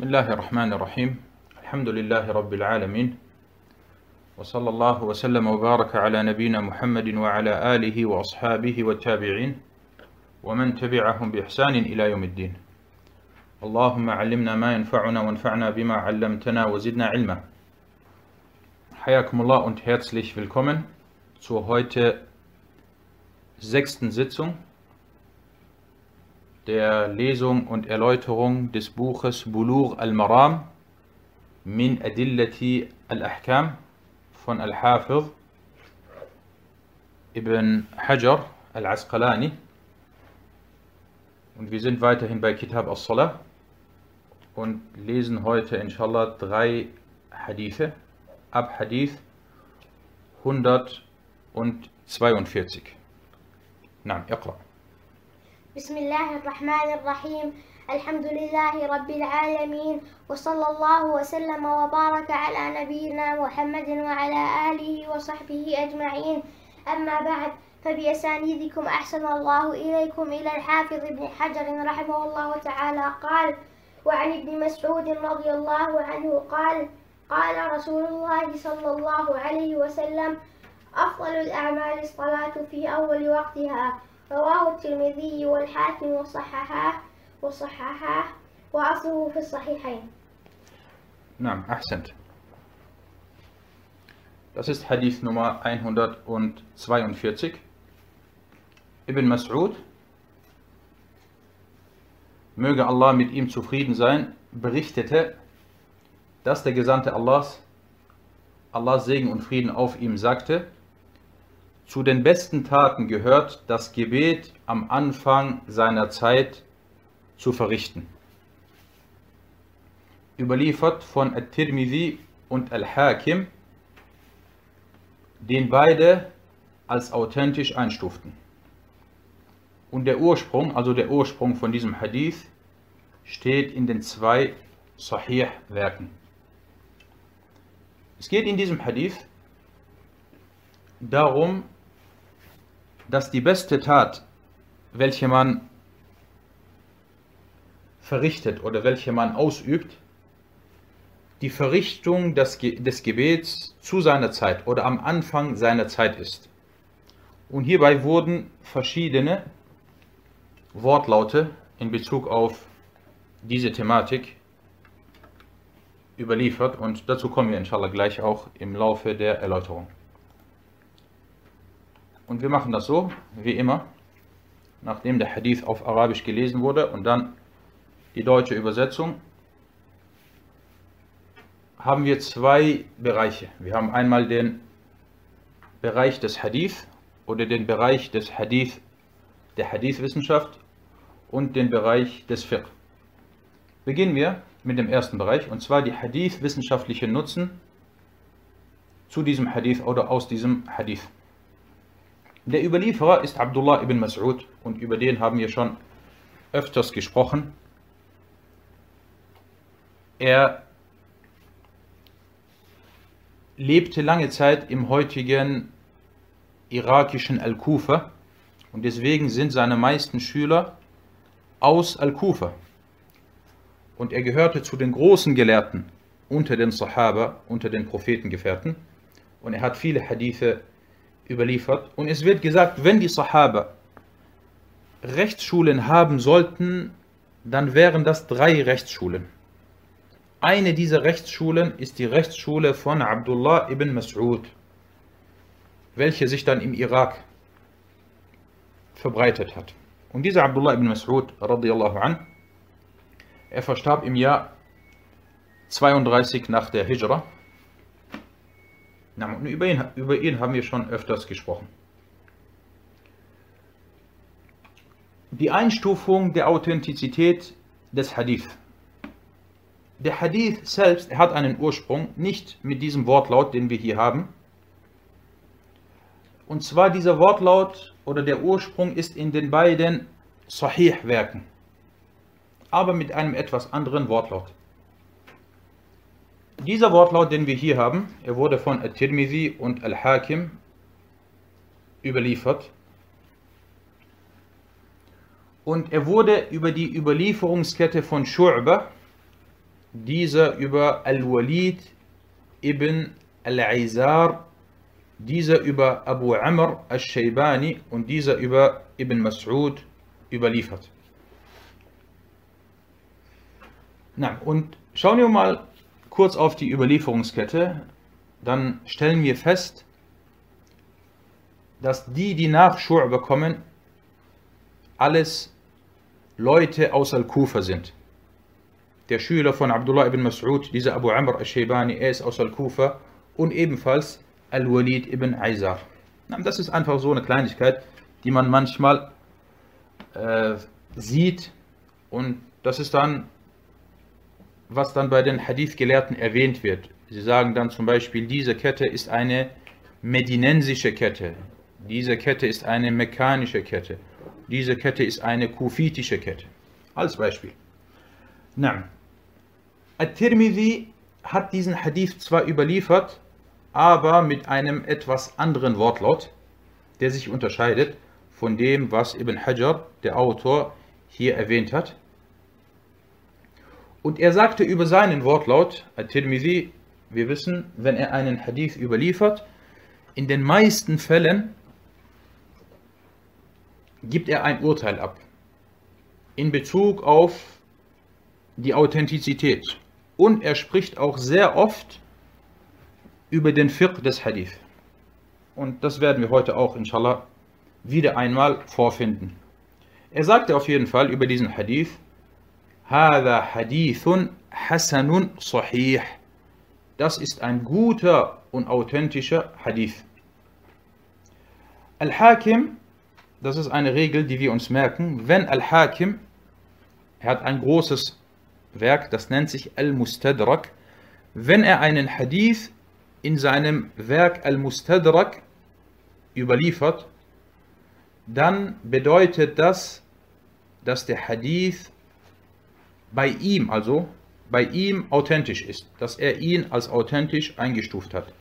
بسم الله الرحمن الرحيم. الحمد لله رب العالمين. وصلى الله وسلم وبارك على نبينا محمد وعلى آله وأصحابه والتابعين ومن تبعهم بإحسان إلى يوم الدين. اللهم علمنا ما ينفعنا وانفعنا بما علمتنا وزدنا علما. حياكم الله und herzlich willkommen zur heute sechsten Sitzung der Lesung und Erläuterung des Buches Bulur al-Maram min Adillati al-Ahkam von Al-Hafir ibn Hajar al-Asqalani. Und wir sind weiterhin bei Kitab al-Salah und lesen heute inshallah drei Hadithe ab Hadith 142. Nein, Iqra. بسم الله الرحمن الرحيم. الحمد لله رب العالمين. وصلى الله وسلم وبارك على نبينا محمد وعلى آله وصحبه أجمعين. أما بعد فبأسانيدكم أحسن الله إليكم إلى الحافظ ابن حجر رحمه الله تعالى. قال وعن ابن مسعود رضي الله عنه قال قال رسول الله صلى الله عليه وسلم أفضل الأعمال الصلاة في أول وقتها. رواه الترمذي والحاكم وصححاه وصححاه وأصله في الصحيحين نعم أحسنت Das ist Hadith Nummer 142. Ibn Mas'ud, möge Allah mit ihm zufrieden sein, berichtete, dass der Gesandte Allahs, Allahs Segen und Frieden auf ihm sagte, zu den besten Taten gehört, das Gebet am Anfang seiner Zeit zu verrichten. Überliefert von At-Tirmidhi und Al-Hakim, den beide als authentisch einstuften. Und der Ursprung, also der Ursprung von diesem Hadith, steht in den zwei Sahih-Werken. Es geht in diesem Hadith darum, dass die beste Tat, welche man verrichtet oder welche man ausübt, die Verrichtung des, des Gebets zu seiner Zeit oder am Anfang seiner Zeit ist. Und hierbei wurden verschiedene Wortlaute in Bezug auf diese Thematik überliefert und dazu kommen wir inshallah gleich auch im Laufe der Erläuterung. Und wir machen das so, wie immer, nachdem der Hadith auf Arabisch gelesen wurde und dann die deutsche Übersetzung, haben wir zwei Bereiche. Wir haben einmal den Bereich des Hadith oder den Bereich des Hadith, der Hadith-Wissenschaft und den Bereich des Fiqh. Beginnen wir mit dem ersten Bereich und zwar die Hadith-wissenschaftliche Nutzen zu diesem Hadith oder aus diesem Hadith. Der Überlieferer ist Abdullah ibn Mas'ud und über den haben wir schon öfters gesprochen. Er lebte lange Zeit im heutigen irakischen Al-Kufa und deswegen sind seine meisten Schüler aus Al-Kufa. Und er gehörte zu den großen Gelehrten unter den Sahaba, unter den Prophetengefährten. Und er hat viele Hadithe überliefert. Und es wird gesagt, wenn die Sahaba Rechtsschulen haben sollten, dann wären das drei Rechtsschulen. Eine dieser Rechtsschulen ist die Rechtsschule von Abdullah ibn Mas'ud, welche sich dann im Irak verbreitet hat. Und dieser Abdullah ibn Mas'ud, radiallahu an, er verstarb im Jahr 32 nach der Hijra. Und über ihn, über ihn haben wir schon öfters gesprochen. Die Einstufung der Authentizität des Hadith. Der Hadith selbst hat einen Ursprung, nicht mit diesem Wortlaut, den wir hier haben. Und zwar dieser Wortlaut oder der Ursprung ist in den beiden Sahih-Werken, aber mit einem etwas anderen Wortlaut. Dieser Wortlaut, den wir hier haben, er wurde von At-Tirmidhi und Al-Hakim überliefert. Und er wurde über die Überlieferungskette von Shu'ba dieser über Al-Walid ibn Al-Aizar, dieser über Abu Amr al-Shaybani und dieser über Ibn Mas'ud überliefert. Na, und schauen wir mal kurz auf die Überlieferungskette, dann stellen wir fest, dass die, die nach Schur kommen, alles Leute aus Al-Kufa sind. Der Schüler von Abdullah ibn Mas'ud, dieser Abu Amr al-Shaybani, er ist aus Al-Kufa und ebenfalls Al-Walid ibn Aizar. Das ist einfach so eine Kleinigkeit, die man manchmal äh, sieht und das ist dann, was dann bei den Hadith-Gelehrten erwähnt wird. Sie sagen dann zum Beispiel, diese Kette ist eine medinensische Kette, diese Kette ist eine mekkanische Kette, diese Kette ist eine kufitische Kette. Als Beispiel. Na, At-Tirmidhi hat diesen Hadith zwar überliefert, aber mit einem etwas anderen Wortlaut, der sich unterscheidet von dem, was Ibn Hajar, der Autor, hier erwähnt hat. Und er sagte über seinen Wortlaut, At-Tirmidhi, wir wissen, wenn er einen Hadith überliefert, in den meisten Fällen gibt er ein Urteil ab in Bezug auf die Authentizität. Und er spricht auch sehr oft über den Fiqh des Hadith. Und das werden wir heute auch, inshallah, wieder einmal vorfinden. Er sagte auf jeden Fall über diesen Hadith, هذا حديث حسن صحيح. Das ist ein guter und authentischer Hadith. Al-Hakim, das ist eine Regel, die wir uns merken, wenn Al-Hakim, er hat ein großes Werk, das nennt sich Al-Mustadrak, wenn er einen Hadith in seinem Werk Al-Mustadrak überliefert, dann bedeutet das, dass der Hadith bei ihm, also bei ihm authentisch ist, dass er ihn als authentisch eingestuft hat.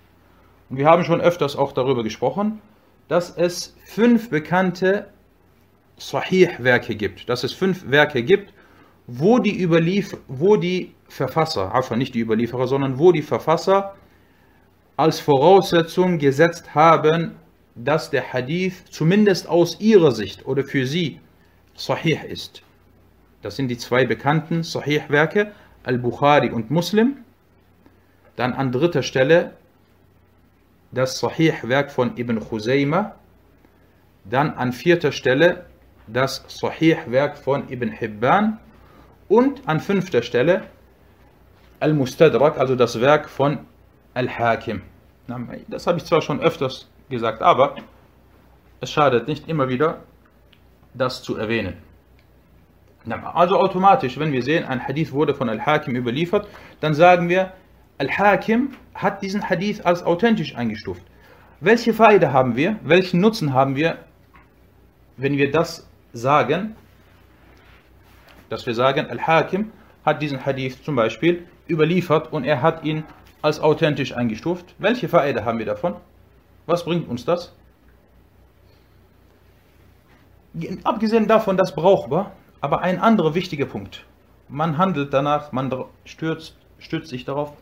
Und wir haben schon öfters auch darüber gesprochen, dass es fünf bekannte Sahih-Werke gibt, dass es fünf Werke gibt, wo die, Überlief wo die Verfasser, einfach nicht die Überlieferer, sondern wo die Verfasser als Voraussetzung gesetzt haben, dass der Hadith zumindest aus ihrer Sicht oder für sie Sahih ist. Das sind die zwei bekannten Sahih-Werke, Al-Bukhari und Muslim. Dann an dritter Stelle das Sahih-Werk von Ibn Khuzayma. Dann an vierter Stelle das Sahih-Werk von Ibn Hibban. Und an fünfter Stelle Al-Mustadrak, also das Werk von Al-Hakim. Das habe ich zwar schon öfters gesagt, aber es schadet nicht immer wieder, das zu erwähnen. Also automatisch, wenn wir sehen, ein Hadith wurde von Al-Hakim überliefert, dann sagen wir, Al-Hakim hat diesen Hadith als authentisch eingestuft. Welche Faide haben wir? Welchen Nutzen haben wir, wenn wir das sagen? Dass wir sagen, Al-Hakim hat diesen Hadith zum Beispiel überliefert und er hat ihn als authentisch eingestuft. Welche Faide haben wir davon? Was bringt uns das? Abgesehen davon, das brauchbar, aber ein anderer wichtiger Punkt. Man handelt danach, man stürzt, stützt sich darauf.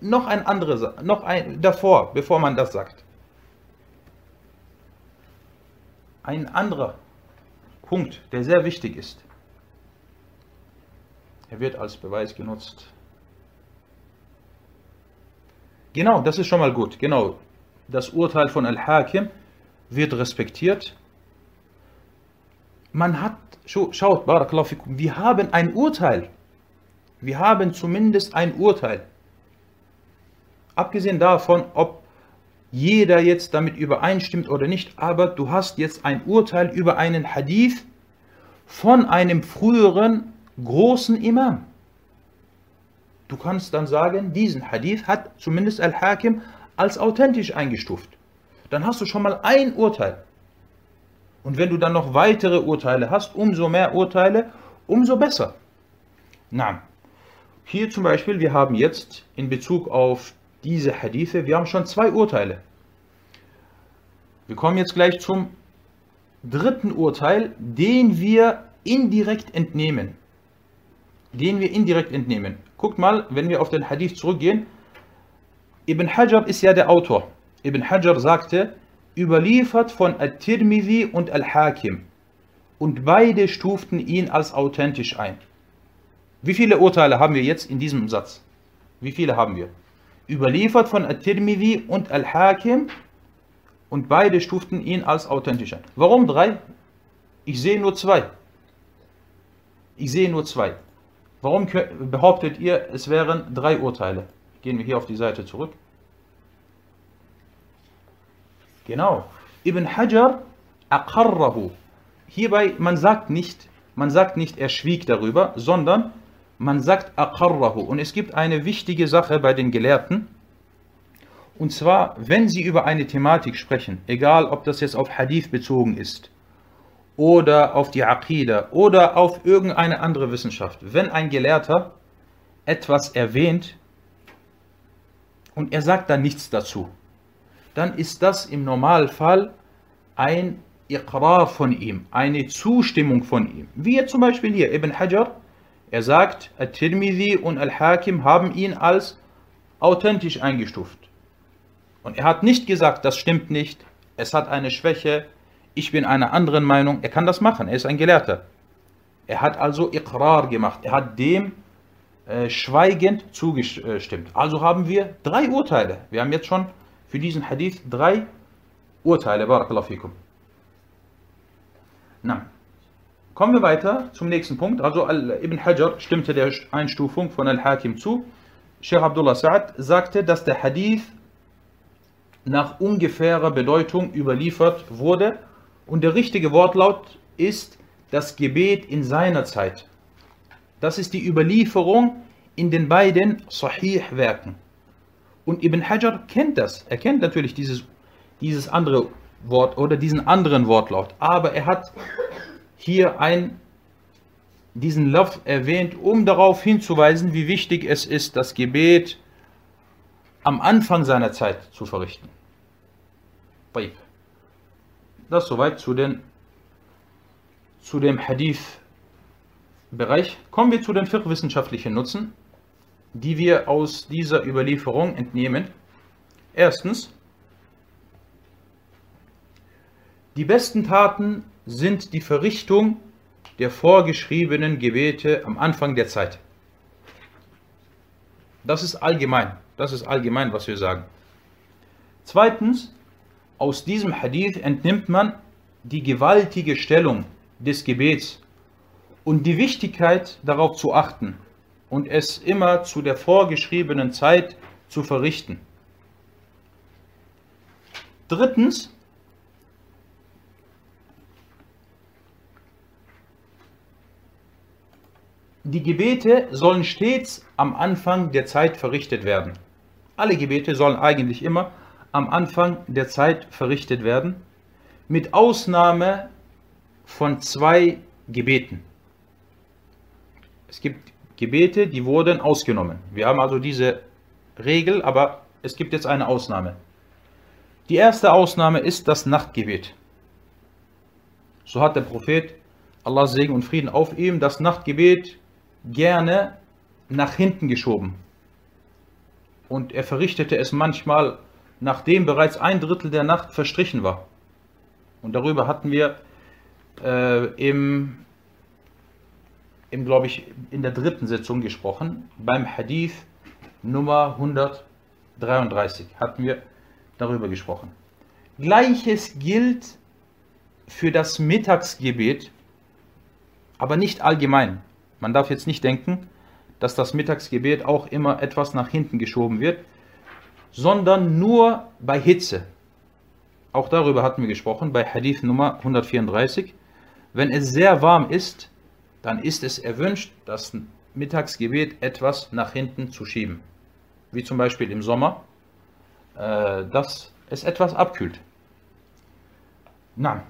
Noch ein anderes, noch ein davor, bevor man das sagt. Ein anderer Punkt, der sehr wichtig ist. Er wird als Beweis genutzt. Genau, das ist schon mal gut. Genau, das Urteil von Al-Hakim wird respektiert. Man hat, schaut, Barakallahu fikum, wir haben ein Urteil. Wir haben zumindest ein Urteil. Abgesehen davon, ob jeder jetzt damit übereinstimmt oder nicht, aber du hast jetzt ein Urteil über einen Hadith von einem früheren großen Imam. Du kannst dann sagen, diesen Hadith hat zumindest Al-Hakim als authentisch eingestuft. Dann hast du schon mal ein Urteil. Und wenn du dann noch weitere Urteile hast, umso mehr Urteile, umso besser. Na, hier zum Beispiel, wir haben jetzt in Bezug auf diese Hadithe, wir haben schon zwei Urteile. Wir kommen jetzt gleich zum dritten Urteil, den wir indirekt entnehmen. den wir indirekt entnehmen. Guckt mal, wenn wir auf den Hadith zurückgehen, Ibn Hajar ist ja der Autor. Ibn Hajar sagte, überliefert von At-Tirmidhi und Al-Hakim. Und beide stuften ihn als authentisch ein. Wie viele Urteile haben wir jetzt in diesem Satz? Wie viele haben wir? Überliefert von At-Tirmidhi und Al-Hakim und beide stuften ihn als authentisch ein. Warum drei? Ich sehe nur zwei. Ich sehe nur zwei. Warum behauptet ihr, es wären drei Urteile? Gehen wir hier auf die Seite zurück. Genau. Ibn Hajar aqarrahu. Hierbei, man sagt nicht, man sagt nicht, er schwieg darüber, sondern man sagt aqarrahu. Und es gibt eine wichtige Sache bei den Gelehrten. Und zwar, wenn sie über eine Thematik sprechen, egal ob das jetzt auf Hadith bezogen ist, oder auf die Aqidah, oder auf irgendeine andere Wissenschaft, wenn ein Gelehrter etwas erwähnt und er sagt dann nichts dazu, dann ist das im Normalfall ein Iqrar von ihm, eine Zustimmung von ihm. Wie zum Beispiel hier Ibn Hajar, er sagt, At-Tirmidhi und Al-Hakim haben ihn als authentisch eingestuft. Und er hat nicht gesagt, das stimmt nicht, es hat eine Schwäche, ich bin einer anderen Meinung. Er kann das machen, er ist ein Gelehrter. Er hat also Iqrar gemacht, er hat dem äh, schweigend zugestimmt. Also haben wir drei Urteile. Wir haben jetzt schon für diesen Hadith drei Urteile. Barakallahu fikum. Na, kommen wir weiter zum nächsten Punkt. Also Ibn Hajar stimmte der Einstufung von Al-Hakim zu. Sheikh Abdullah Sa'ad sagte, dass der Hadith nach ungefährer Bedeutung überliefert wurde und der richtige Wortlaut ist das Gebet in seiner Zeit. Das ist die Überlieferung in den beiden Sahih-Werken. Und Ibn Hajar kennt das. Er kennt natürlich dieses, dieses andere Wort oder diesen anderen Wortlaut. Aber er hat hier ein, diesen Love erwähnt, um darauf hinzuweisen, wie wichtig es ist, das Gebet am Anfang seiner Zeit zu verrichten. Das soweit zu, den, zu dem Hadith-Bereich. Kommen wir zu den fiqh-wissenschaftlichen Nutzen die wir aus dieser Überlieferung entnehmen. Erstens, die besten Taten sind die Verrichtung der vorgeschriebenen Gebete am Anfang der Zeit. Das ist allgemein. Das ist allgemein, was wir sagen. Zweitens, aus diesem Hadith entnimmt man die gewaltige Stellung des Gebets und die Wichtigkeit darauf zu achten, und es immer zu der vorgeschriebenen Zeit zu verrichten. Drittens, die Gebete sollen stets am Anfang der Zeit verrichtet werden. Alle Gebete sollen eigentlich immer am Anfang der Zeit verrichtet werden, mit Ausnahme von zwei Gebeten. Es gibt Gebete, die wurden ausgenommen. Wir haben also diese Regel, aber es gibt jetzt eine Ausnahme. Die erste Ausnahme ist das Nachtgebet. So hat der Prophet, Allah Segen und Frieden auf ihm, das Nachtgebet gerne nach hinten geschoben. Und er verrichtete es manchmal, nachdem bereits ein Drittel der Nacht verstrichen war. Und darüber hatten wir äh, im im, glaube ich, in der dritten Sitzung gesprochen. Beim Hadith Nummer 133 hatten wir darüber gesprochen. Gleiches gilt für das Mittagsgebet, aber nicht allgemein. Man darf jetzt nicht denken, dass das Mittagsgebet auch immer etwas nach hinten geschoben wird, sondern nur bei Hitze. Auch darüber hatten wir gesprochen bei Hadith Nummer 134. Wenn es sehr warm ist, dann ist es erwünscht, das Mittagsgebet etwas nach hinten zu schieben. Wie zum Beispiel im Sommer, äh, dass es etwas abkühlt. Na.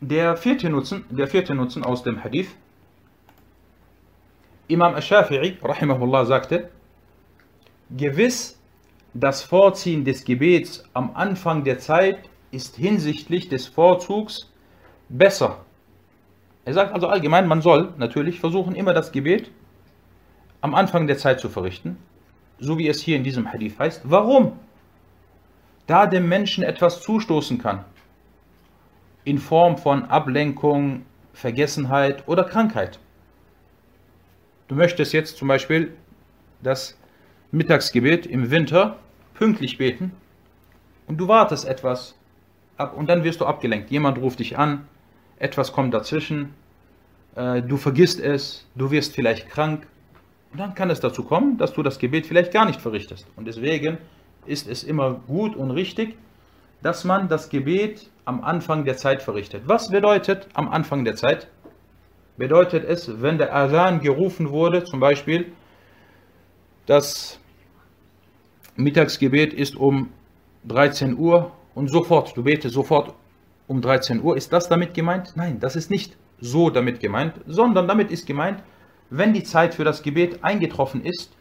Der vierte Nutzen, der vierte Nutzen aus dem Hadith. Imam Ash-Shafi'i, rahimahullah, sagte, gewiss, das Vorziehen des Gebets am Anfang der Zeit ist hinsichtlich des Vorzugs besser Er sagt also allgemein, man soll natürlich versuchen, immer das Gebet am Anfang der Zeit zu verrichten, so wie es hier in diesem Hadith heißt. Warum? Da dem Menschen etwas zustoßen kann, in Form von Ablenkung, Vergessenheit oder Krankheit. Du möchtest jetzt zum Beispiel das Mittagsgebet im Winter pünktlich beten und du wartest etwas ab und dann wirst du abgelenkt. Jemand ruft dich an, etwas kommt dazwischen, äh, du vergisst es, du wirst vielleicht krank und dann kann es dazu kommen, dass du das Gebet vielleicht gar nicht verrichtest. Und deswegen ist es immer gut und richtig, dass man das Gebet am Anfang der Zeit verrichtet. Was bedeutet am Anfang der Zeit? Bedeutet es, wenn der Adhan gerufen wurde, zum Beispiel, das Mittagsgebet ist um 13 Uhr und sofort, du betest sofort um 13 Uhr, ist das damit gemeint? Nein, das ist nicht so damit gemeint, sondern damit ist gemeint, wenn die Zeit für das Gebet eingetroffen ist,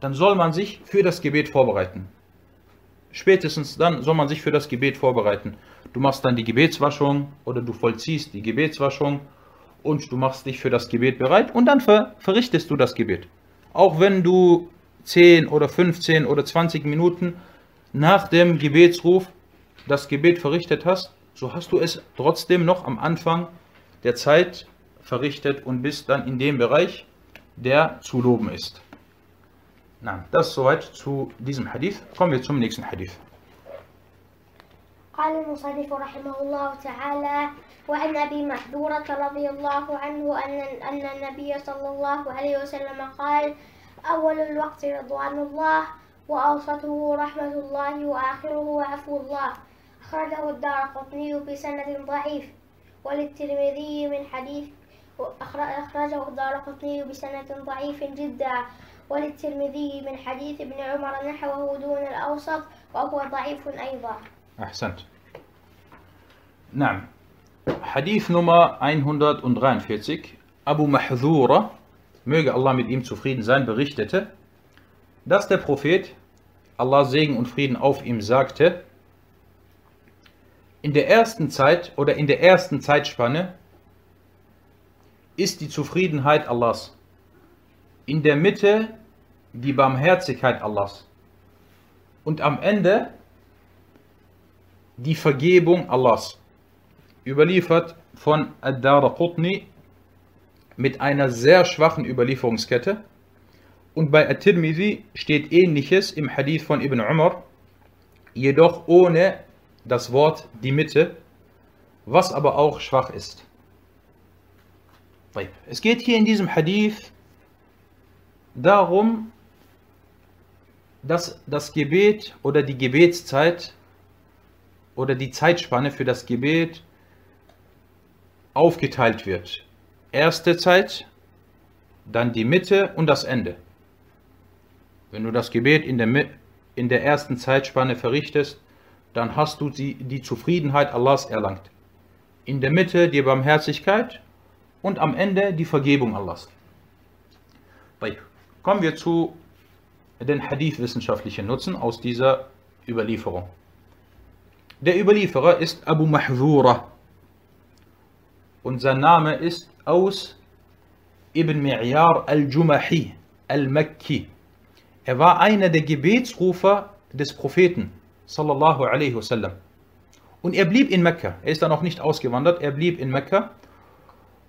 dann soll man sich für das Gebet vorbereiten. Spätestens dann soll man sich für das Gebet vorbereiten. Du machst dann die Gebetswaschung oder du vollziehst die Gebetswaschung und du machst dich für das Gebet bereit und dann ver verrichtest du das Gebet. Auch wenn du 10 oder 15 oder 20 Minuten nach dem Gebetsruf das Gebet verrichtet hast, so hast du es trotzdem noch am Anfang der Zeit verrichtet und bist dann in dem Bereich, der zu loben ist. Na, das soweit zu diesem Hadith. Kommen wir zum nächsten Hadith. قال المصنف رحمه الله تعالى وعن ابي محذورة رضي الله عنه ان ان النبي صلى الله عليه وسلم قال اول الوقت رضوان الله واوسطه رحمة الله واخره عفو الله أخرجه الدار قطني بسند ضعيف وللترمذي من حديث أخرجه الدار قطني بسند ضعيف جدا وللترمذي من حديث ابن عمر نحوه دون الأوسط وهو ضعيف أيضا. أحسنت. نعم. Hadith Nummer 143 Abu Mahzura, möge Allah mit ihm zufrieden sein, berichtete, dass der Prophet, Allah Segen und Frieden auf ihm, sagte, in der ersten Zeit oder in der ersten Zeitspanne ist die Zufriedenheit Allahs. In der Mitte die Barmherzigkeit Allahs. Und am Ende die Vergebung Allahs. Überliefert von Ad-Dara Qutni mit einer sehr schwachen Überlieferungskette. Und bei At-Tirmidhi steht ähnliches im Hadith von Ibn Umar, jedoch ohne das Wort die Mitte, was aber auch schwach ist. Es geht hier in diesem Hadith darum, dass das Gebet oder die Gebetszeit oder die Zeitspanne für das Gebet aufgeteilt wird. Erste Zeit, dann die Mitte und das Ende. Wenn du das Gebet in der, in der ersten Zeitspanne verrichtest, dann hast du die, die Zufriedenheit Allahs erlangt. In der Mitte die Barmherzigkeit und am Ende die Vergebung Allahs. Kommen wir zu den Hadith-wissenschaftlichen Nutzen aus dieser Überlieferung. Der Überlieferer ist Abu Mahzura und sein Name ist Aus ibn Mi'yar al-Jumahi al-Makki. Er war einer der Gebetsrufer des Propheten sallallahu alaihi wasallam. Und er blieb in Mekka. Er ist dann auch nicht ausgewandert, er blieb in Mekka.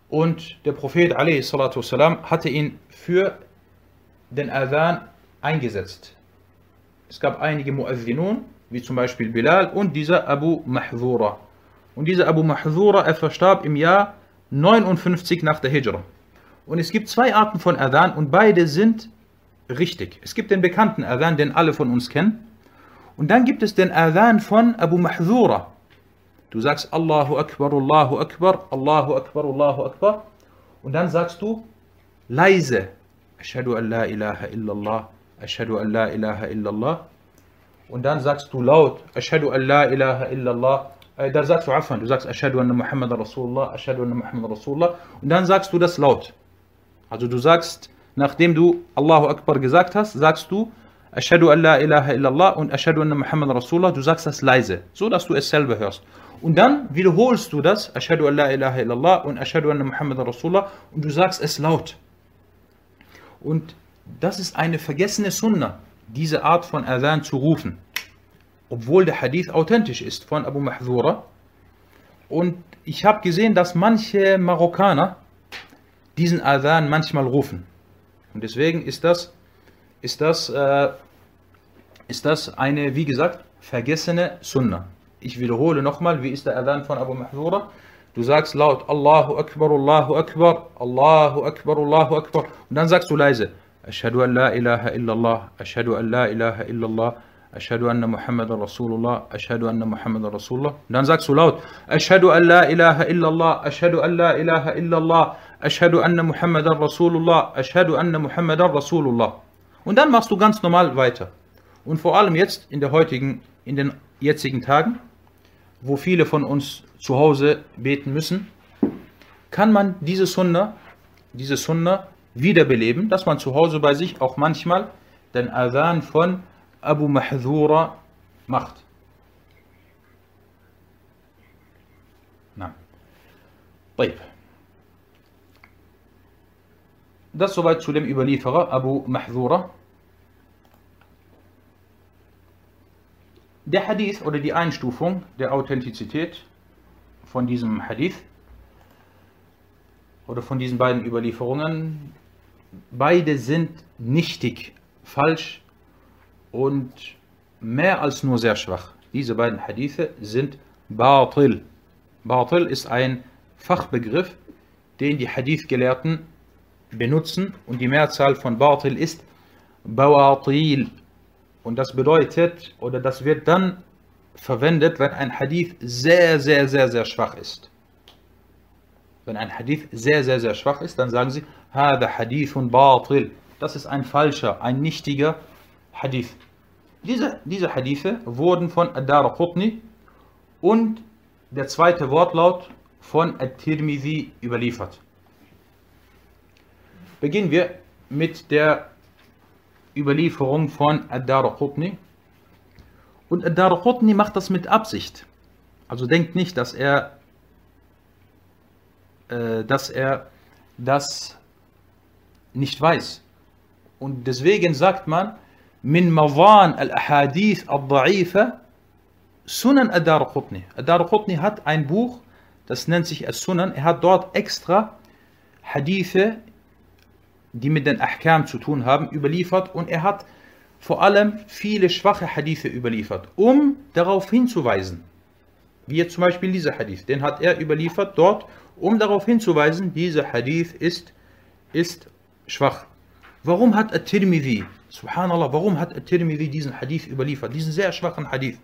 Und der Prophet wasallam hatte ihn für den Adhan eingesetzt. Es gab einige Mu'adhinun, wie zum Beispiel Bilal und dieser Abu Mahzura. Und dieser Abu Mahzura, er verstarb im Jahr 59 nach der Hijra. Und es gibt zwei Arten von Adhan und beide sind richtig. Es gibt den bekannten Adhan, den alle von uns kennen. Und dann gibt es den Adhan von Abu Mahzura. Du sagst Allahu Akbar, Allahu Akbar, Allahu Akbar, Allahu Akbar. Und dann sagst du leise, Ashadu an la ilaha illallah, Ashadu an la ilaha illallah. Und dann sagst du laut, Ashadu an la ilaha illallah. Äh, da sagst du Afan, du sagst Ashadu anna Muhammad Rasulullah, Ashadu anna Muhammad Rasulullah. Und dann sagst du das laut. Also du sagst, nachdem du Allahu Akbar gesagt hast, sagst du Ashadu an la ilaha illallah und Ashadu anna Muhammad Rasulullah, du sagst das leise, so dass du es selber hörst. Und dann wiederholst du das, Ashadu an la ilaha illallah und Ashadu anna Muhammad Rasulullah und du sagst es laut. Und das ist eine vergessene Sunna, diese Art von Adhan zu rufen. Obwohl der Hadith authentisch ist von Abu Mahzura. Und ich habe gesehen, dass manche Marokkaner diesen Adhan manchmal rufen. Und deswegen ist das, ist das, äh, ist das eine, wie gesagt, vergessene Sunna. Ich wiederhole nochmal, wie ist der Adhan von Abu Mahzura? Du sagst laut Allahu Akbar, Allahu Akbar, Allahu Akbar, Allahu Akbar. Und dann sagst du leise, Ashhadu an la ilaha illallah, Ashhadu an la ilaha illallah, Ashhadu anna Muhammad Rasulullah, Ashhadu anna Muhammad Rasulullah. Und dann sagst du laut, Ashhadu an la ilaha illallah, Ashhadu an la ilaha illallah, Ashhadu anna Muhammad Rasulullah, Ashhadu anna Muhammad Rasulullah. Und dann machst du ganz normal weiter. Und vor allem jetzt in der heutigen, in den jetzigen Tagen, wo viele von uns zu Hause beten müssen, kann man diese Sunna, diese Sunna wiederbeleben, dass man zu Hause bei sich auch manchmal den Adhan von Abu Mahdhura macht. Na. طيب. das soweit zu dem Überlieferer Abu Mahdhura. Der Hadith oder die Einstufung der Authentizität von diesem Hadith oder von diesen beiden Überlieferungen, beide sind nichtig, falsch und mehr als nur sehr schwach. Diese beiden Hadithe sind Batil. Batil ist ein Fachbegriff, den die Hadith-Gelehrten benutzen und die Mehrzahl von Batil ist Bawatil. Und das bedeutet, oder das wird dann verwendet, wenn ein Hadith sehr, sehr, sehr, sehr schwach ist. Wenn ein Hadith sehr, sehr, sehr schwach ist, dann sagen sie, Hada Hadithun Batil. Das ist ein falscher, ein nichtiger Hadith. Diese, diese Hadithe wurden von Adar Qutni und der zweite Wortlaut von At-Tirmidhi überliefert. Beginnen wir mit der Überlieferung von Ad-Dar Qutni. Und Ad-Dar Qutni macht das mit Absicht. Also denkt nicht, dass er, äh, dass er das nicht weiß. Und deswegen sagt man, min mawan al-ahadith al-da'ifa Sunan Ad-Dar Qutni. Ad-Dar Qutni hat ein Buch, das nennt sich As-Sunan. Er hat dort extra Hadithe die mit den Ahkam zu tun haben, überliefert und er hat vor allem viele schwache Hadithe überliefert, um darauf hinzuweisen. Wie jetzt zum Beispiel dieser Hadith, den hat er überliefert dort, um darauf hinzuweisen, dieser Hadith ist, ist schwach. Warum hat At-Tirmidhi, subhanallah, warum hat At-Tirmidhi diesen Hadith überliefert, diesen sehr schwachen Hadith?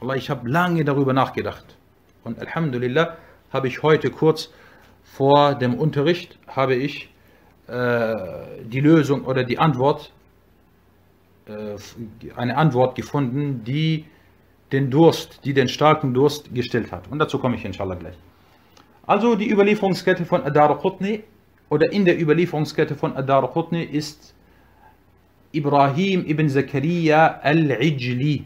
Allah, ich habe lange darüber nachgedacht. Und Alhamdulillah habe ich heute kurz vor dem Unterricht, habe ich die Lösung oder die Antwort, äh, eine Antwort gefunden, die den Durst, die den starken Durst gestillt hat. Und dazu komme ich inshallah gleich. Also die Überlieferungskette von Adar Qutni oder in der Überlieferungskette von Adar Qutni ist Ibrahim ibn Zakaria al-Ijli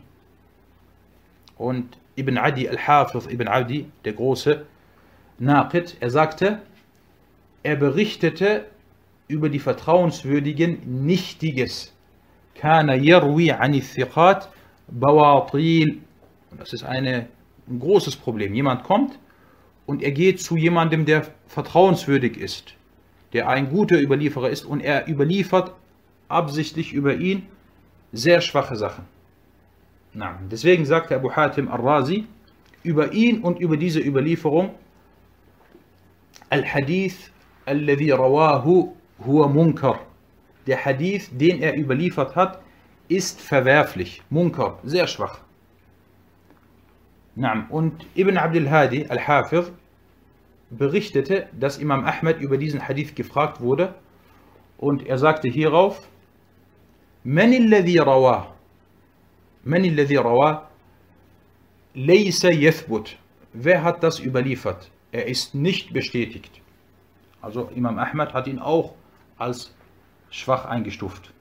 und Ibn Adi al-Hafiz ibn Adi, der große Naqid, er sagte, er berichtete über die Vertrauenswürdigen Nichtiges. Kana yarwi ani thiqat bawatil. Das ist eine, ein großes Problem. Jemand kommt und er geht zu jemandem, der vertrauenswürdig ist, der ein guter Überlieferer ist und er überliefert absichtlich über ihn sehr schwache Sachen. Na, deswegen sagte Abu Hatim al-Razi über ihn und über diese Überlieferung Al-Hadith alladhi rawahu huwa munkar. Der Hadith, den er überliefert hat, ist verwerflich. Munkar, sehr schwach. Und Ibn Abdul Hadi al-Hafiz berichtete, dass Imam Ahmed über diesen Hadith gefragt wurde und er sagte hierauf, من الذي رواه من الذي رواه ليس يثبت Wer hat das überliefert? Er ist nicht bestätigt. Also Imam Ahmed hat ihn auch als schwach eingestuft.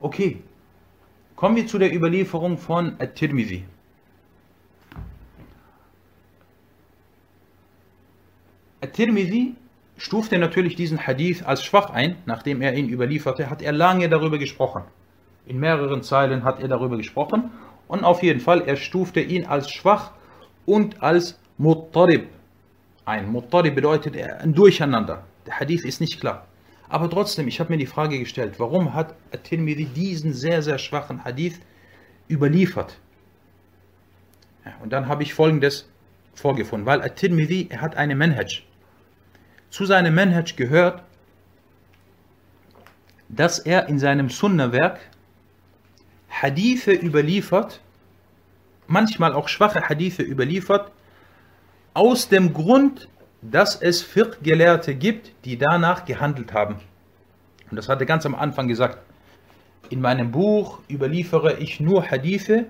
Okay, kommen wir zu der Überlieferung von At-Tirmidhi. At-Tirmidhi stufte natürlich diesen Hadith als schwach ein, nachdem er ihn überlieferte, hat er lange darüber gesprochen. In mehreren Zeilen hat er darüber gesprochen und auf jeden Fall, er stufte ihn als schwach und als Muttarib ein. Muttarib bedeutet ein Durcheinander. Der Hadith ist nicht klar. Aber trotzdem, ich habe mir die Frage gestellt, warum hat At-Tirmidhi diesen sehr, sehr schwachen Hadith überliefert? Ja, und dann habe ich folgendes vorgefunden, weil At-Tirmidhi, er hat eine Manhaj. Zu seinem Manhaj gehört, dass er in seinem Sunnah-Werk Hadithe überliefert, manchmal auch schwache Hadithe überliefert, aus dem Grund, dass es Fiqh-Gelehrte gibt, die danach gehandelt haben. Und das hatte ganz am Anfang gesagt. In meinem Buch überliefere ich nur Hadithe,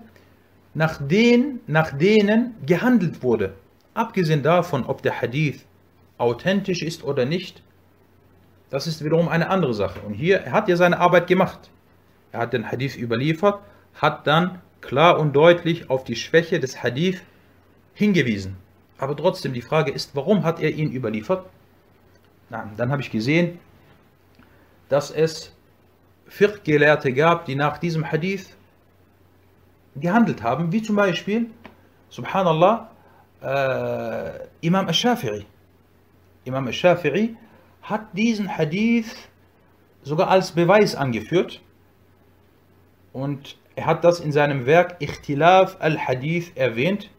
nach denen, nach denen gehandelt wurde. Abgesehen davon, ob der Hadith authentisch ist oder nicht, das ist wiederum eine andere Sache. Und hier, er hat ja seine Arbeit gemacht. Er hat den Hadith überliefert, hat dann klar und deutlich auf die Schwäche des Hadith hingewiesen. Aber trotzdem, die Frage ist, warum hat er ihn überliefert? Na, dann habe ich gesehen, dass es Fiqh-Gelehrte gab, die nach diesem Hadith gehandelt haben, wie zum Beispiel, subhanallah, äh, Imam al-Shafi'i. Imam al-Shafi'i hat diesen Hadith sogar als Beweis angeführt und er hat das in seinem Werk Ikhtilaf al-Hadith erwähnt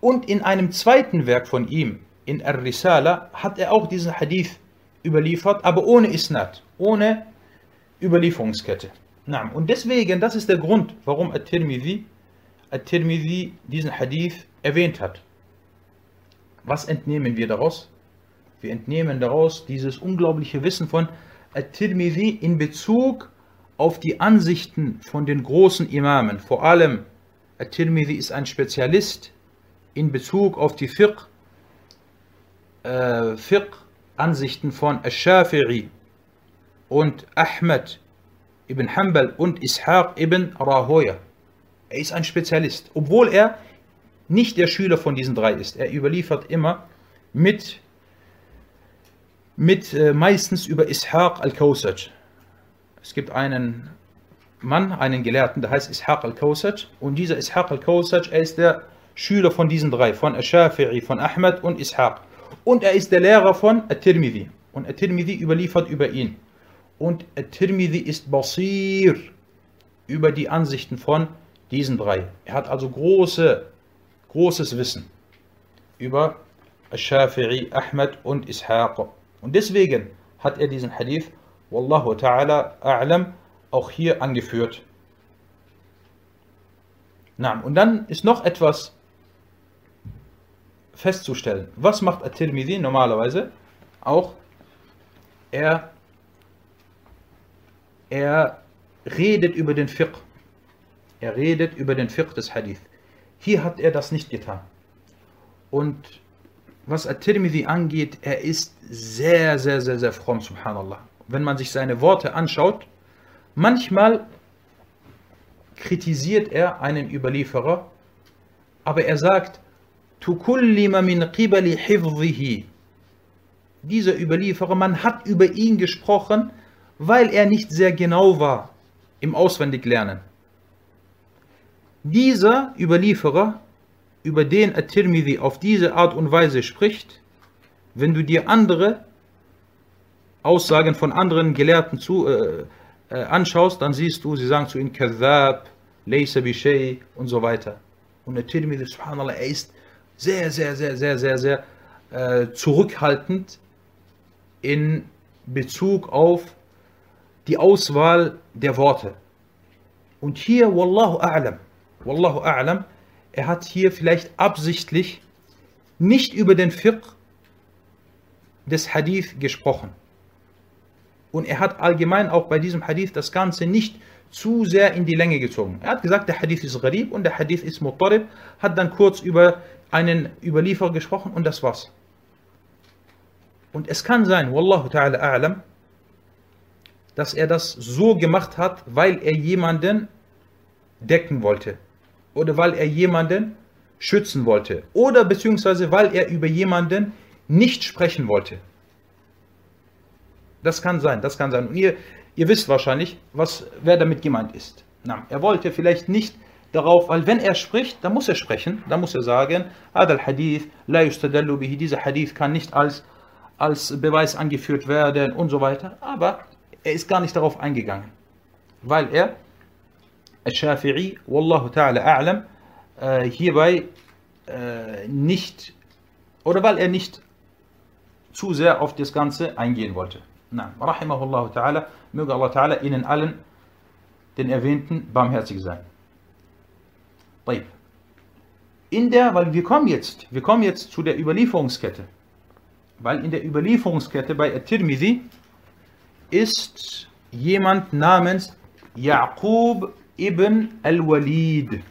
und in einem zweiten Werk von ihm, in Ar-Risala, hat er auch diesen Hadith überliefert, aber ohne Isnad, ohne Überlieferungskette. Und deswegen, das ist der Grund, warum At-Tirmidhi At diesen Hadith erwähnt hat. Was entnehmen wir daraus? Wir entnehmen daraus dieses unglaubliche Wissen von At-Tirmidhi in Bezug auf die Ansichten von den großen Imamen. Vor allem, At-Tirmidhi ist ein Spezialist in Bezug auf die Fiqh, äh, Fiqh-Ansichten von Ash-Shafi'i und Ahmed ibn Hanbal und Ishaq ibn Rahoya. Er ist ein Spezialist, obwohl er nicht der Schüler von diesen drei ist. Er überliefert immer mit, mit äh, meistens über Ishaq al-Kausaj. Es gibt einen Mann, einen Gelehrten, der heißt Ishaq al-Kausaj und dieser Ishaq al-Kausaj, er ist der Schüler von diesen drei, von Ash-Shafi'i, von Ahmed und Ishaq. Und er ist der Lehrer von At-Tirmidhi. Und At-Tirmidhi überliefert über ihn. Und At-Tirmidhi ist Basir über die Ansichten von diesen drei. Er hat also große, großes Wissen über Ash-Shafi'i, Ahmed und Ishaq. Und deswegen hat er diesen Hadith, Wallahu ta'ala a'lam, auch hier angeführt. Und dann ist noch etwas festzustellen. Was macht At-Tirmidhi normalerweise? Auch er, er redet über den Fiqh. Er redet über den Fiqh des Hadith. Hier hat er das nicht getan. Und was At-Tirmidhi angeht, er ist sehr, sehr, sehr, sehr fromm, subhanallah. Wenn man sich seine Worte anschaut, manchmal kritisiert er einen Überlieferer, aber er sagt, tukullima min qibali hifzihi. Dieser Überlieferer, man hat über ihn gesprochen, weil er nicht sehr genau war im Auswendiglernen. Dieser Überlieferer, über den At-Tirmidhi auf diese Art und Weise spricht, wenn du dir andere Aussagen von anderen Gelehrten zu, äh, äh, anschaust, dann siehst du, sie sagen zu ihm Kadhab, Laysa Bishay und so weiter. Und At-Tirmidhi, subhanallah, er ist sehr, sehr, sehr, sehr, sehr, sehr äh, zurückhaltend in Bezug auf die Auswahl der Worte. Und hier, Wallahu a'lam, Wallahu a'lam, er hat hier vielleicht absichtlich nicht über den Fiqh des Hadith gesprochen. Und er hat allgemein auch bei diesem Hadith das Ganze nicht zu sehr in die Länge gezogen. Er hat gesagt, der Hadith ist gharib und der Hadith ist muttarib, hat dann kurz über einen Überlieferer gesprochen und das war's. Und es kann sein, Wallahu ta'ala a'lam, dass er das so gemacht hat, weil er jemanden decken wollte oder weil er jemanden schützen wollte oder beziehungsweise weil er über jemanden nicht sprechen wollte. Das kann sein, das kann sein. Und ihr, ihr wisst wahrscheinlich, was, wer damit gemeint ist. Na, er wollte vielleicht nicht darauf, weil wenn er spricht, dann muss er sprechen, dann muss er sagen, Adal Hadith, la yustadallu bihi, dieser Hadith kann nicht als, als Beweis angeführt werden und so weiter. Aber er ist gar nicht darauf eingegangen, weil er, Al-Shafi'i, Wallahu ta'ala a'lam, äh, hierbei äh, nicht, oder weil er nicht zu sehr auf das Ganze eingehen wollte. Na, rahimahullah ta'ala, möge Allah ta'ala ihnen allen, den Erwähnten, barmherzig sein. In der, weil wir kommen jetzt, wir kommen jetzt zu der Überlieferungskette. Weil in der Überlieferungskette bei At-Tirmidhi ist jemand namens Yaqub ibn al-Walid.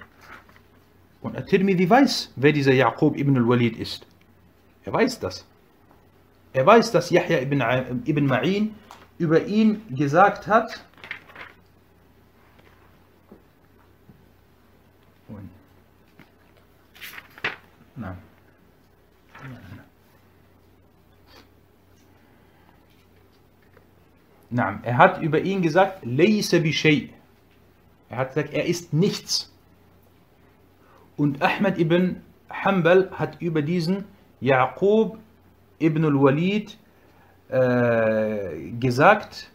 Und At-Tirmidhi weiß, wer dieser Yaqub ibn al-Walid ist. Er weiß das. Er weiß, dass Yahya ibn, ibn Ma'in über ihn gesagt hat, Nein. Nein. Er hat über ihn gesagt, Laysa bi Er hat gesagt, er ist nichts. Und Ahmed ibn Hanbal hat über diesen Yaqub ibn al-Walid äh, gesagt,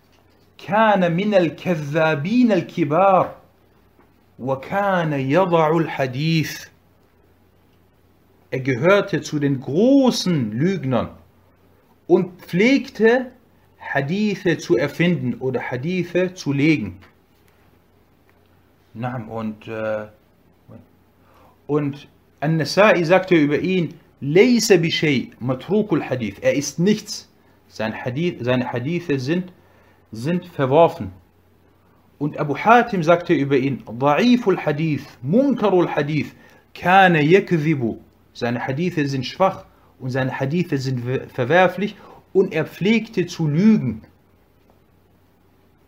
كان من الكذابين الكبار وكان يضع الحديث er gehörte zu den großen Lügnern und pflegte Hadithe zu erfinden oder Hadithe zu legen. Und, äh, und An-Nasai sagte über ihn, matrukul Hadith. Er ist nichts. Sein Hadith, seine Hadithe sind, sind verworfen. Und Abu Hatim sagte über ihn, Da'iful Hadith, Munkarul Hadith, kana yakdhibu. Seine Hadithe sind schwach und seine Hadithe sind verwerflich und er pflegte zu lügen.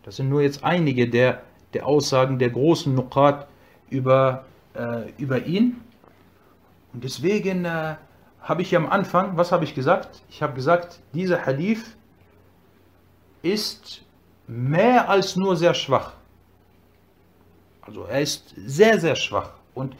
Das sind nur jetzt einige der, der Aussagen der großen Nukat über, äh, über ihn. Und deswegen äh, habe ich am Anfang, was habe ich gesagt? Ich habe gesagt, dieser Hadith ist mehr als nur sehr schwach. Also er ist sehr, sehr schwach. Und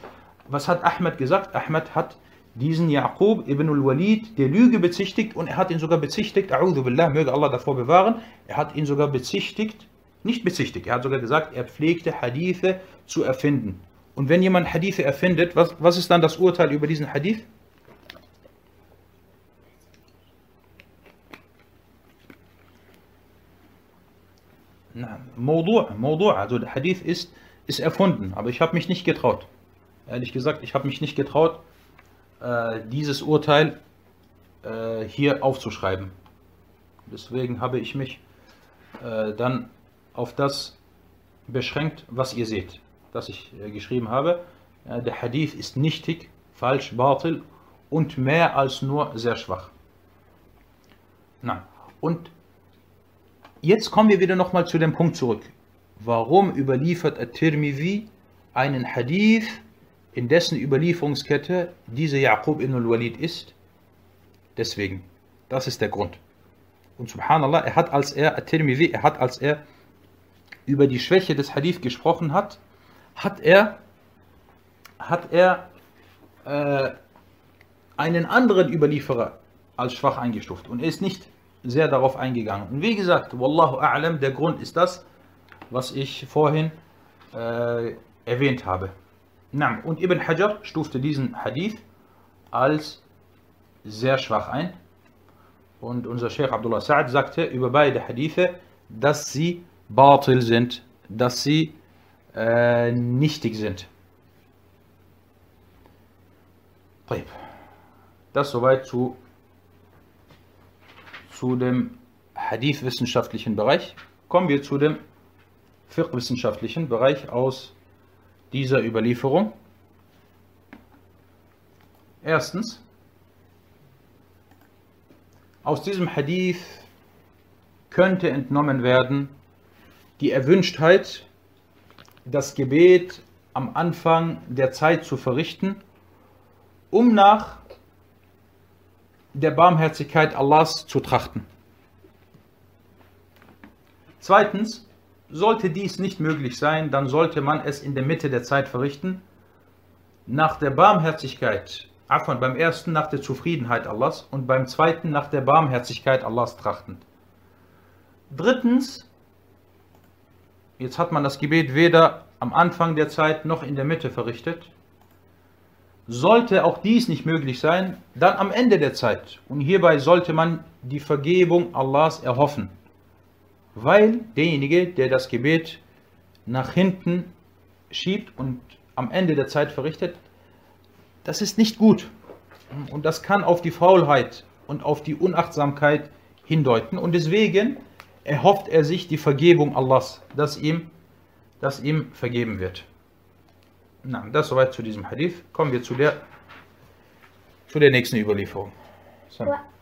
was hat Ahmed gesagt? Ahmed hat diesen Yaqub ibn al-Walid der Lüge bezichtigt und er hat ihn sogar bezichtigt, A'udhu Billah, möge Allah davor bewahren, er hat ihn sogar bezichtigt, nicht bezichtigt, er hat sogar gesagt, er pflegte Hadithe zu erfinden. Und wenn jemand Hadithe erfindet, was, was ist dann das Urteil über diesen Hadith? Mawdu', Mawdu', also der Hadith ist, ist erfunden, aber ich habe mich nicht getraut. Ehrlich gesagt, ich habe mich nicht getraut, dieses Urteil äh, hier aufzuschreiben. Deswegen habe ich mich äh, dann auf das beschränkt, was ihr seht, dass ich äh, geschrieben habe. Äh, der Hadith ist nichtig, falsch, batil und mehr als nur sehr schwach. Nein. Und jetzt kommen wir wieder nochmal zu dem Punkt zurück. Warum überliefert At-Tirmidhi einen Hadith, in dessen Überlieferungskette diese Yaqub ibn al-Walid ist. Deswegen, das ist der Grund. Und subhanallah, er hat als er, At-Tirmidhi, er hat als er über die Schwäche des Hadith gesprochen hat, hat er, hat er äh, einen anderen Überlieferer als schwach eingestuft und er ist nicht sehr darauf eingegangen. Und wie gesagt, Wallahu a'lam, der Grund ist das, was ich vorhin äh, erwähnt habe. Na, und Ibn Hajar stufte diesen Hadith als sehr schwach ein. Und unser Sheikh Abdullah Sa'ad sagte über beide Hadithe, dass sie batil sind, dass sie äh, nichtig sind. Das soweit zu, zu dem Hadith-wissenschaftlichen Bereich. Kommen wir zu dem Fiqh-wissenschaftlichen Bereich aus dieser Überlieferung? Erstens, aus diesem Hadith könnte entnommen werden, die Erwünschtheit, das Gebet am Anfang der Zeit zu verrichten, um nach der Barmherzigkeit Allahs zu trachten. Zweitens, sollte dies nicht möglich sein, dann sollte man es in der Mitte der Zeit verrichten, nach der Barmherzigkeit, Afan, beim ersten nach der Zufriedenheit Allahs und beim zweiten nach der Barmherzigkeit Allahs trachtend. Drittens, jetzt hat man das Gebet weder am Anfang der Zeit noch in der Mitte verrichtet. Sollte auch dies nicht möglich sein, dann am Ende der Zeit. Und hierbei sollte man die Vergebung Allahs erhoffen. Weil derjenige, der das Gebet nach hinten schiebt und am Ende der Zeit verrichtet, das ist nicht gut. Und das kann auf die Faulheit und auf die Unachtsamkeit hindeuten. Und deswegen erhofft er sich die Vergebung Allahs, dass ihm, dass ihm vergeben wird. Na, das soweit zu diesem Hadith. Kommen wir zu der, zu der nächsten Überlieferung.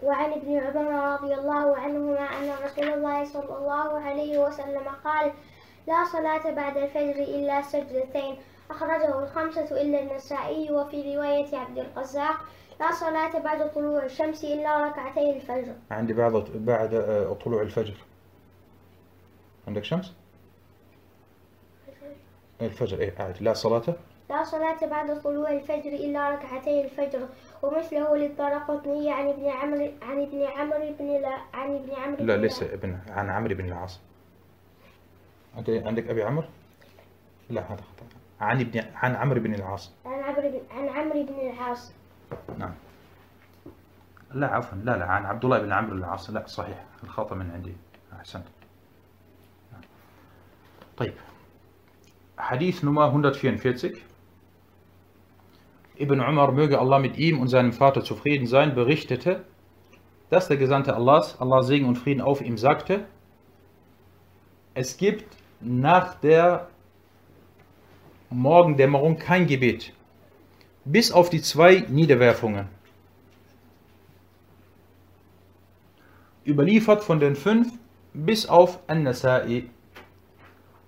وعن ابن عمر رضي الله عنهما أن رسول الله صلى الله عليه وسلم قال لا صلاة بعد الفجر إلا سجدتين أخرجه الخمسة إلا النسائي وفي رواية عبد الرزاق لا صلاة بعد طلوع الشمس إلا ركعتي الفجر عندي بعد بعد طلوع الفجر. عندك شمس؟ الفجر إيه عاد لا صلاة؟ لا صلاة بعد طلوع الفجر إلا ركعتي الفجر. ومثله للطرقطني عن ابن عمرو عن ابن عمرو بن لا عن ابن عمرو لا لسه ابن عن عمرو بن العاص. أنت عندك أبي عمرو؟ لا هذا خطأ. عن ابن عن عمرو بن العاص. عن عمرو بن عن عمرو بن العاص. نعم. لا عفوا. لا لا عن عبد الله بن عمرو بن العاص. لا صحيح. الخطأ من عندي. أحسنت. طيب. Hadith Nummer 144 Ibn Umar, möge Allah mit ihm und seinem Vater zufrieden sein, berichtete, dass der Gesandte Allahs, Allah Segen und Frieden auf ihm, sagte, es gibt nach der Morgendämmerung kein Gebet, bis auf die zwei Niederwerfungen. Überliefert von den fünf bis auf An-Nasa'i.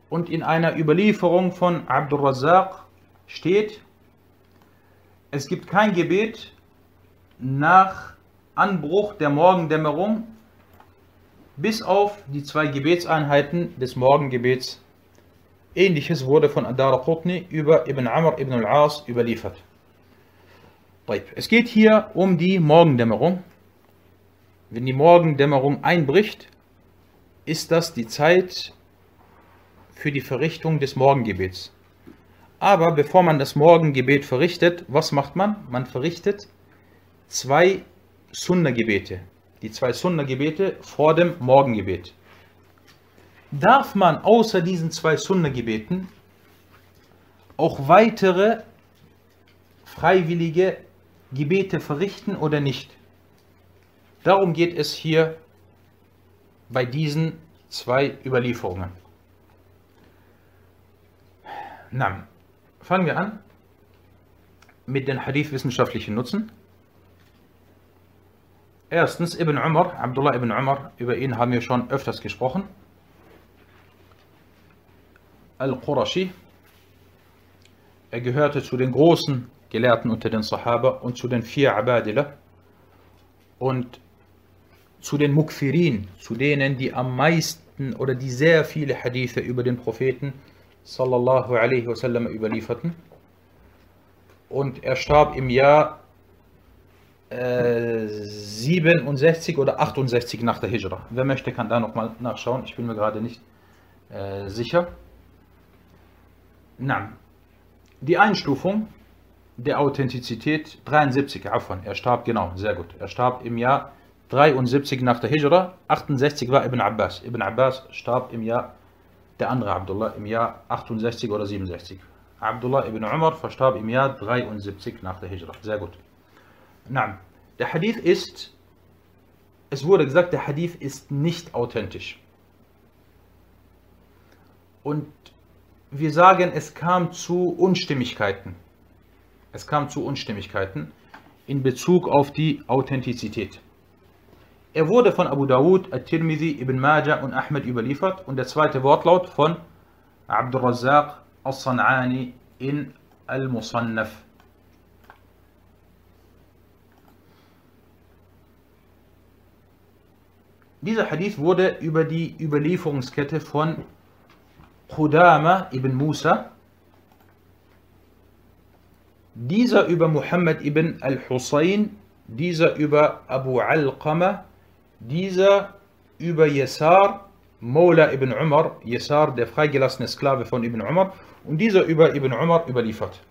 Und in einer Überlieferung von Abdul Razzaq steht, es gibt kein Gebet nach Anbruch der Morgendämmerung, bis auf die zwei Gebetseinheiten des Morgengebets. Ähnliches wurde von Adar Qutni über Ibn Amr ibn al-As überliefert. Es geht hier um die Morgendämmerung. Wenn die Morgendämmerung einbricht, ist das die Zeit für die Verrichtung des Morgengebets. Aber bevor man das Morgengebet verrichtet, was macht man? Man verrichtet zwei Sunna-Gebete. Die zwei Sunna-Gebete vor dem Morgengebet. Darf man außer diesen zwei Sunna-Gebeten auch weitere freiwillige Gebete verrichten oder nicht? Darum geht es hier bei diesen zwei Überlieferungen. Na, fangen wir an mit den Hadith-wissenschaftlichen Nutzen. Erstens Ibn Umar, Abdullah ibn Umar, über ihn haben wir schon öfters gesprochen. Al-Qurashi, er gehörte zu den großen Gelehrten unter den Sahaba und zu den vier Abadila und zu den Mukfirin, zu denen, die am meisten oder die sehr viele Hadithe über den Propheten sallallahu alaihi wasallam überlieferten. Und er starb im Jahr äh, 67 oder 68 nach der Hijra. Wer möchte, kann da nochmal nachschauen. Ich bin mir gerade nicht äh, sicher. Na, die Einstufung der Authentizität 73, Afwan, er starb genau, sehr gut. Er starb im Jahr 73 nach der Hijra, 68 war Ibn Abbas. Ibn Abbas starb im Jahr, der andere Abdullah, im Jahr 68 oder 67. Abdullah ibn Umar verstarb im Jahr 73 nach der Hijra. Sehr gut. Na, der Hadith ist, es wurde gesagt, der Hadith ist nicht authentisch. Und wir sagen, es kam zu Unstimmigkeiten. Es kam zu Unstimmigkeiten in Bezug auf die Authentizität. Er wurde von Abu Dawud, At-Tirmidhi, Ibn Majah und Ahmed überliefert und der zweite Wortlaut von Abdul Razzaq As-San'ani in Al-Musannaf. Dieser Hadith wurde über die Überlieferungskette von Qudama ibn Musa, dieser über Muhammad ibn al-Husayn, dieser über Abu Alqama, dieser über Yasar, Mawla ibn Umar, Yasar, der freigelassene Sklave von Ibn Umar, und dieser über Ibn Umar überliefert.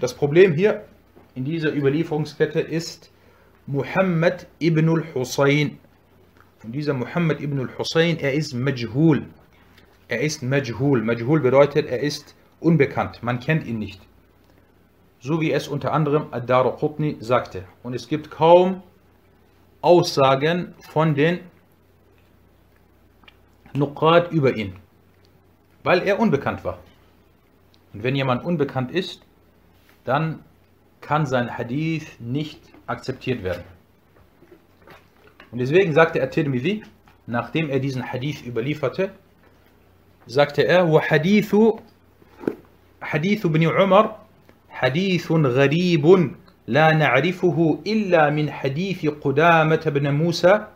Das Problem hier in dieser Überlieferungskette ist Muhammad ibn al-Husayn. Und dieser Muhammad ibn al-Husayn, er ist Majhul. Er ist Majhul. Majhul bedeutet, er ist unbekannt. Man kennt ihn nicht. So wie es unter anderem Ad-Dar Qutni sagte. Und es gibt kaum Aussagen von den Nuqad über ihn. Weil er unbekannt war. Und wenn jemand unbekannt ist, dann kann sein Hadith nicht akzeptiert werden. Und deswegen sagte er Tirmidhi, nachdem er diesen Hadith überlieferte, sagte er, وحديث حديث ابن عمر حديث غريب لا نعرفه إلا من حديث قدامة بن موسى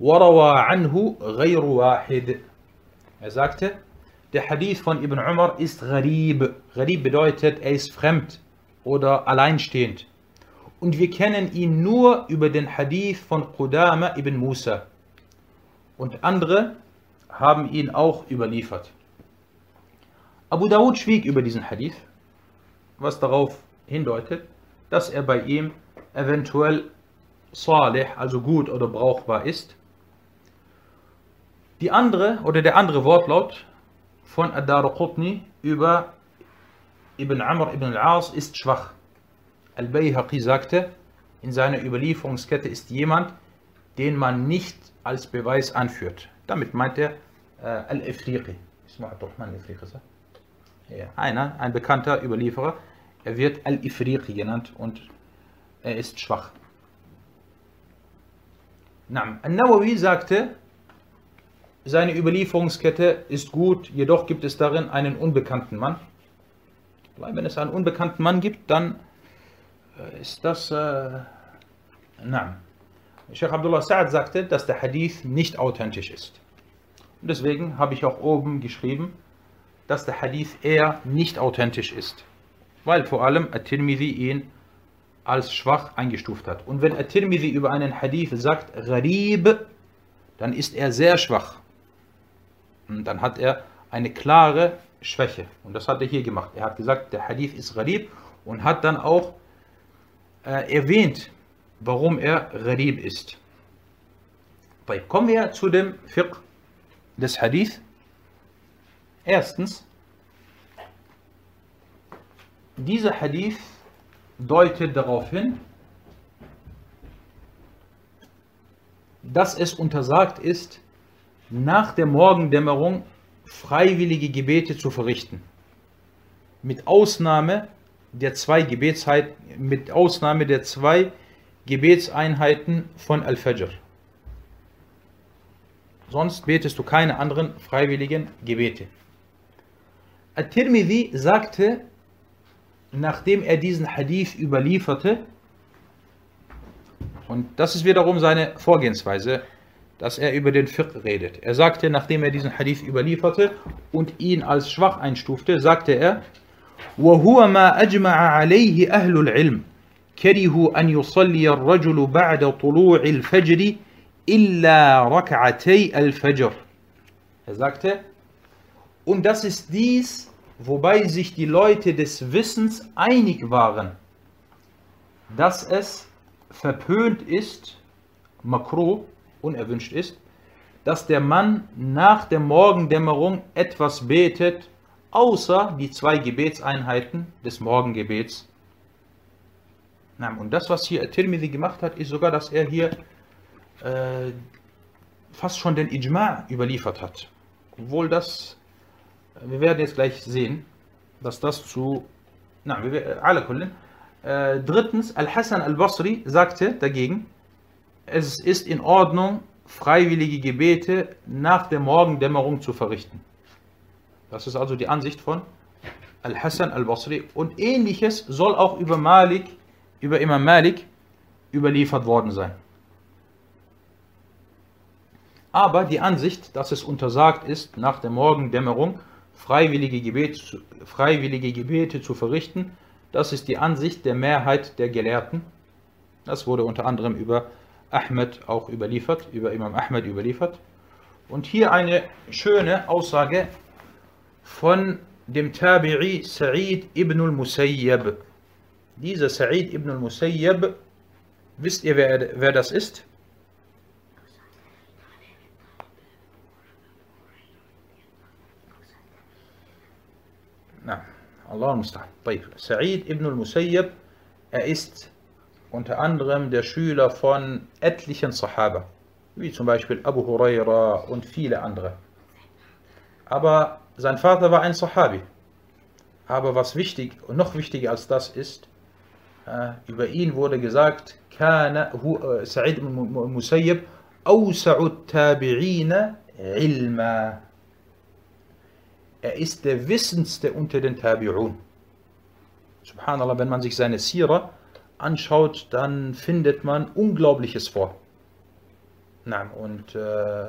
وروى عنه غير واحد. Er sagte, der Hadith von Ibn Umar ist Gharib. Gharib bedeutet, er ist fremd oder alleinstehend. Und wir kennen ihn nur über den Hadith von Qudama ibn Musa. Und andere haben ihn auch überliefert. Abu Dawud schwieg über diesen Hadith, was darauf hindeutet, dass er bei ihm eventuell salih, also gut oder brauchbar ist. Die andere oder der andere Wortlaut von Ad-Dar Qutni über Ibn Amr ibn al-As ist schwach. Al-Bayhaqi sagte, in seiner Überlieferungskette ist jemand, den man nicht als Beweis anführt. Damit meint er äh, Al-Ifriqi. Einer, ein bekannter Überlieferer. Er wird Al-Ifriqi genannt und er ist schwach. Al-Nawawi sagte, seine Überlieferungskette ist gut, jedoch gibt es darin einen unbekannten Mann. Weil wenn es einen unbekannten Mann gibt, dann ist das, äh. Sheikh Abdullah Sa'ad sagte, dass der Hadith nicht authentisch ist. Und deswegen habe ich auch oben geschrieben, dass der Hadith eher nicht authentisch ist. Weil vor allem At-Tirmidhi ihn als schwach eingestuft hat. Und wenn At-Tirmidhi über einen Hadith sagt, Gharib, dann ist er sehr schwach. Und dann hat er eine klare Schwäche. Und das hat er hier gemacht. Er hat gesagt, der Hadith ist Gharib und hat dann auch äh, erwähnt, warum er Gharib ist. Kommen wir zu dem Fiqh des Hadith. Erstens, dieser Hadith deutet darauf hin, dass es untersagt ist, nach der Morgendämmerung freiwillige Gebete zu verrichten. Mit Ausnahme der zwei Gebetseinheiten, mit Ausnahme der zwei Gebetseinheiten von Al-Fajr. Sonst betest du keine anderen freiwilligen Gebete. At-Tirmidhi sagte, nachdem er diesen Hadith überlieferte, und das ist wiederum seine Vorgehensweise, dass er über den Fiqh redet. Er sagte, nachdem er diesen Hadith überlieferte und ihn als schwach einstufte, sagte er, وهو ما أجمع عليه أهل العلم كرهوا أن يصلي الرجل بعد طلوع الفجر إلا ركعتي الفجر Er sagte, und das ist dies, wobei sich die Leute des Wissens einig waren, dass es verpönt ist, makro, unerwünscht ist, dass der Mann nach der Morgendämmerung etwas betet, außer die zwei Gebetseinheiten des Morgengebets. Und das, was hier Tirmidhi gemacht hat, ist sogar, dass er hier äh, fast schon den Ijma' überliefert hat. Obwohl das, wir werden jetzt gleich sehen, dass das zu, na, alle Kunden, Äh, drittens, Al-Hassan al-Basri sagte dagegen, es ist in Ordnung, freiwillige Gebete nach der Morgendämmerung zu verrichten. Das ist also die Ansicht von Al-Hassan al-Basri. Und ähnliches soll auch über Malik, über Imam Malik überliefert worden sein. Aber die Ansicht, dass es untersagt ist, nach der Morgendämmerung freiwillige Gebete, freiwillige Gebete zu verrichten, das ist die Ansicht der Mehrheit der Gelehrten. Das wurde unter anderem über Ahmed auch überliefert, über Imam Ahmed überliefert. Und hier eine schöne Aussage von dem Tabi'i Sa'id ibn al-Musayyab. Dieser Sa'id ibn al-Musayyab, wisst ihr, wer, wer das ist? Na, Allah musta'an. Sa'id ibn al-Musayyab, er ist unter anderem der Schüler von etlichen Sahaba, wie zum Beispiel Abu Huraira und viele andere. Aber sein Vater war ein Sahabi. Aber was wichtig und noch wichtiger als das ist, äh, über ihn wurde gesagt, كان هو سعيد المسيب أوسع التابعين علما. er ist der Wissendste unter den Tabi'un. Subhanallah, wenn man sich seine Sira anschaut, dann findet man Unglaubliches vor. Und äh,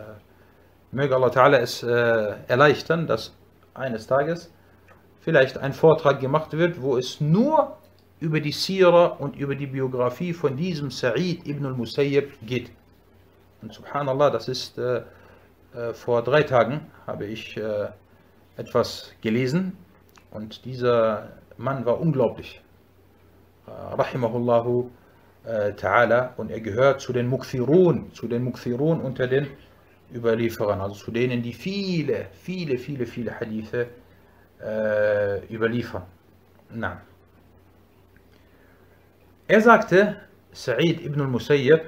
möge Allah Ta'ala es äh, erleichtern, dass eines Tages vielleicht ein Vortrag gemacht wird, wo es nur über die Sira und über die Biografie von diesem Sa'id ibn al-Musayyib geht. Und subhanallah, das ist äh, äh, vor drei Tagen habe ich äh, etwas gelesen und dieser Mann war unglaublich. Rahimahullahu äh, ta'ala und er gehört zu den Mukthirun, zu den Mukthirun unter den Überlieferern, also zu denen, die viele, viele, viele, viele Hadithe äh, überliefern. Na. Er sagte, Sa'id ibn al-Musayyab,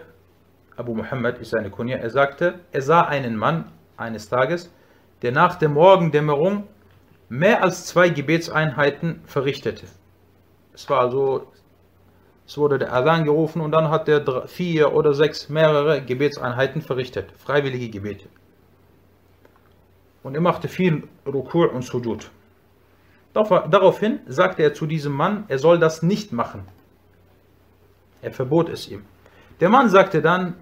Abu Muhammad ist seine Kunja, er sagte, er sah einen Mann eines Tages, der nach der Morgendämmerung mehr als zwei Gebetseinheiten verrichtete. Es war also, es wurde der Adhan gerufen und dann hat er vier oder sechs mehrere Gebetseinheiten verrichtet, freiwillige Gebete. Und er machte viel Rukur und Sujud. Daraufhin sagte er zu diesem Mann, er soll das nicht machen. Er verbot es ihm. Der Mann sagte dann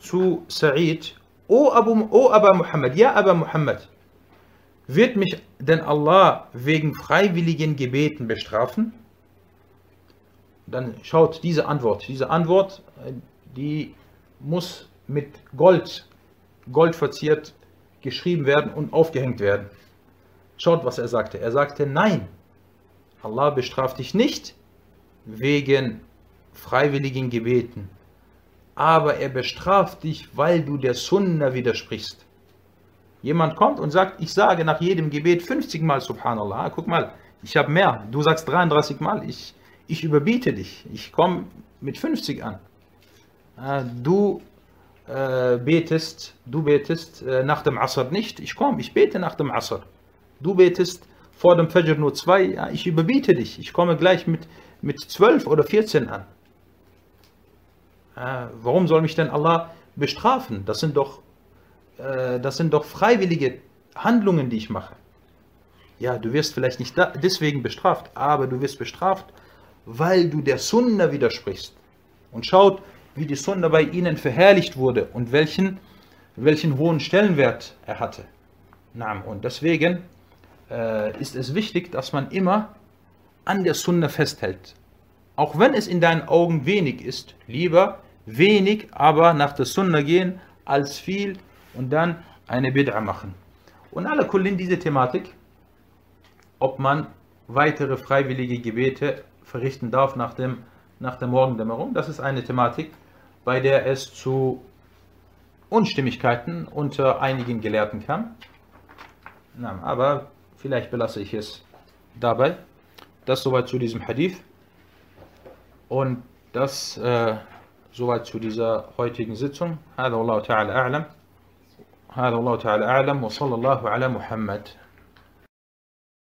zu Sa'id, O Abu, o Abu Muhammad, ja Abu Muhammad, wird mich denn Allah wegen freiwilligen Gebeten bestrafen? Dann schaut diese Antwort. Diese Antwort, die muss mit Gold, Gold verziert geschrieben werden und aufgehängt werden. Schaut, was er sagte. Er sagte, nein, Allah bestraft dich nicht wegen freiwilligen Gebeten, aber er bestraft dich, weil du der Sunna widersprichst. Jemand kommt und sagt, ich sage nach jedem Gebet 50 Mal Subhanallah. Guck mal, ich habe mehr. Du sagst 33 Mal. Ich, ich überbiete dich. Ich komme mit 50 an. Du äh, betest, du betest äh, nach dem Asr nicht. Ich komme, ich bete nach dem Asr. Du betest vor dem Fajr nur zwei. Ja, ich überbiete dich. Ich komme gleich mit, mit 12 oder 14 an. Äh, warum soll mich denn Allah bestrafen? Das sind doch äh, das sind doch freiwillige Handlungen, die ich mache. Ja, du wirst vielleicht nicht deswegen bestraft, aber du wirst bestraft, weil du der Sunna widersprichst. Und schaut, wie die Sunna bei ihnen verherrlicht wurde und welchen, welchen hohen Stellenwert er hatte. Und deswegen äh, ist es wichtig, dass man immer an der Sunna festhält. Auch wenn es in deinen Augen wenig ist, lieber wenig, aber nach der Sunna gehen, als viel und dann eine Bid'a machen. Und alle Kullin diese Thematik, ob man weitere freiwillige Gebete verrichten darf nach, dem, nach der Morgendämmerung, das ist eine Thematik, bei der es zu Unstimmigkeiten unter einigen Gelehrten kam. Na, aber vielleicht belasse ich es dabei. Das soweit zu diesem Hadith. Und das äh, soweit zu dieser heutigen Sitzung. هذا والله تعالى أعلم. هذا الله تعالى أعلم. وصلى الله على محمد.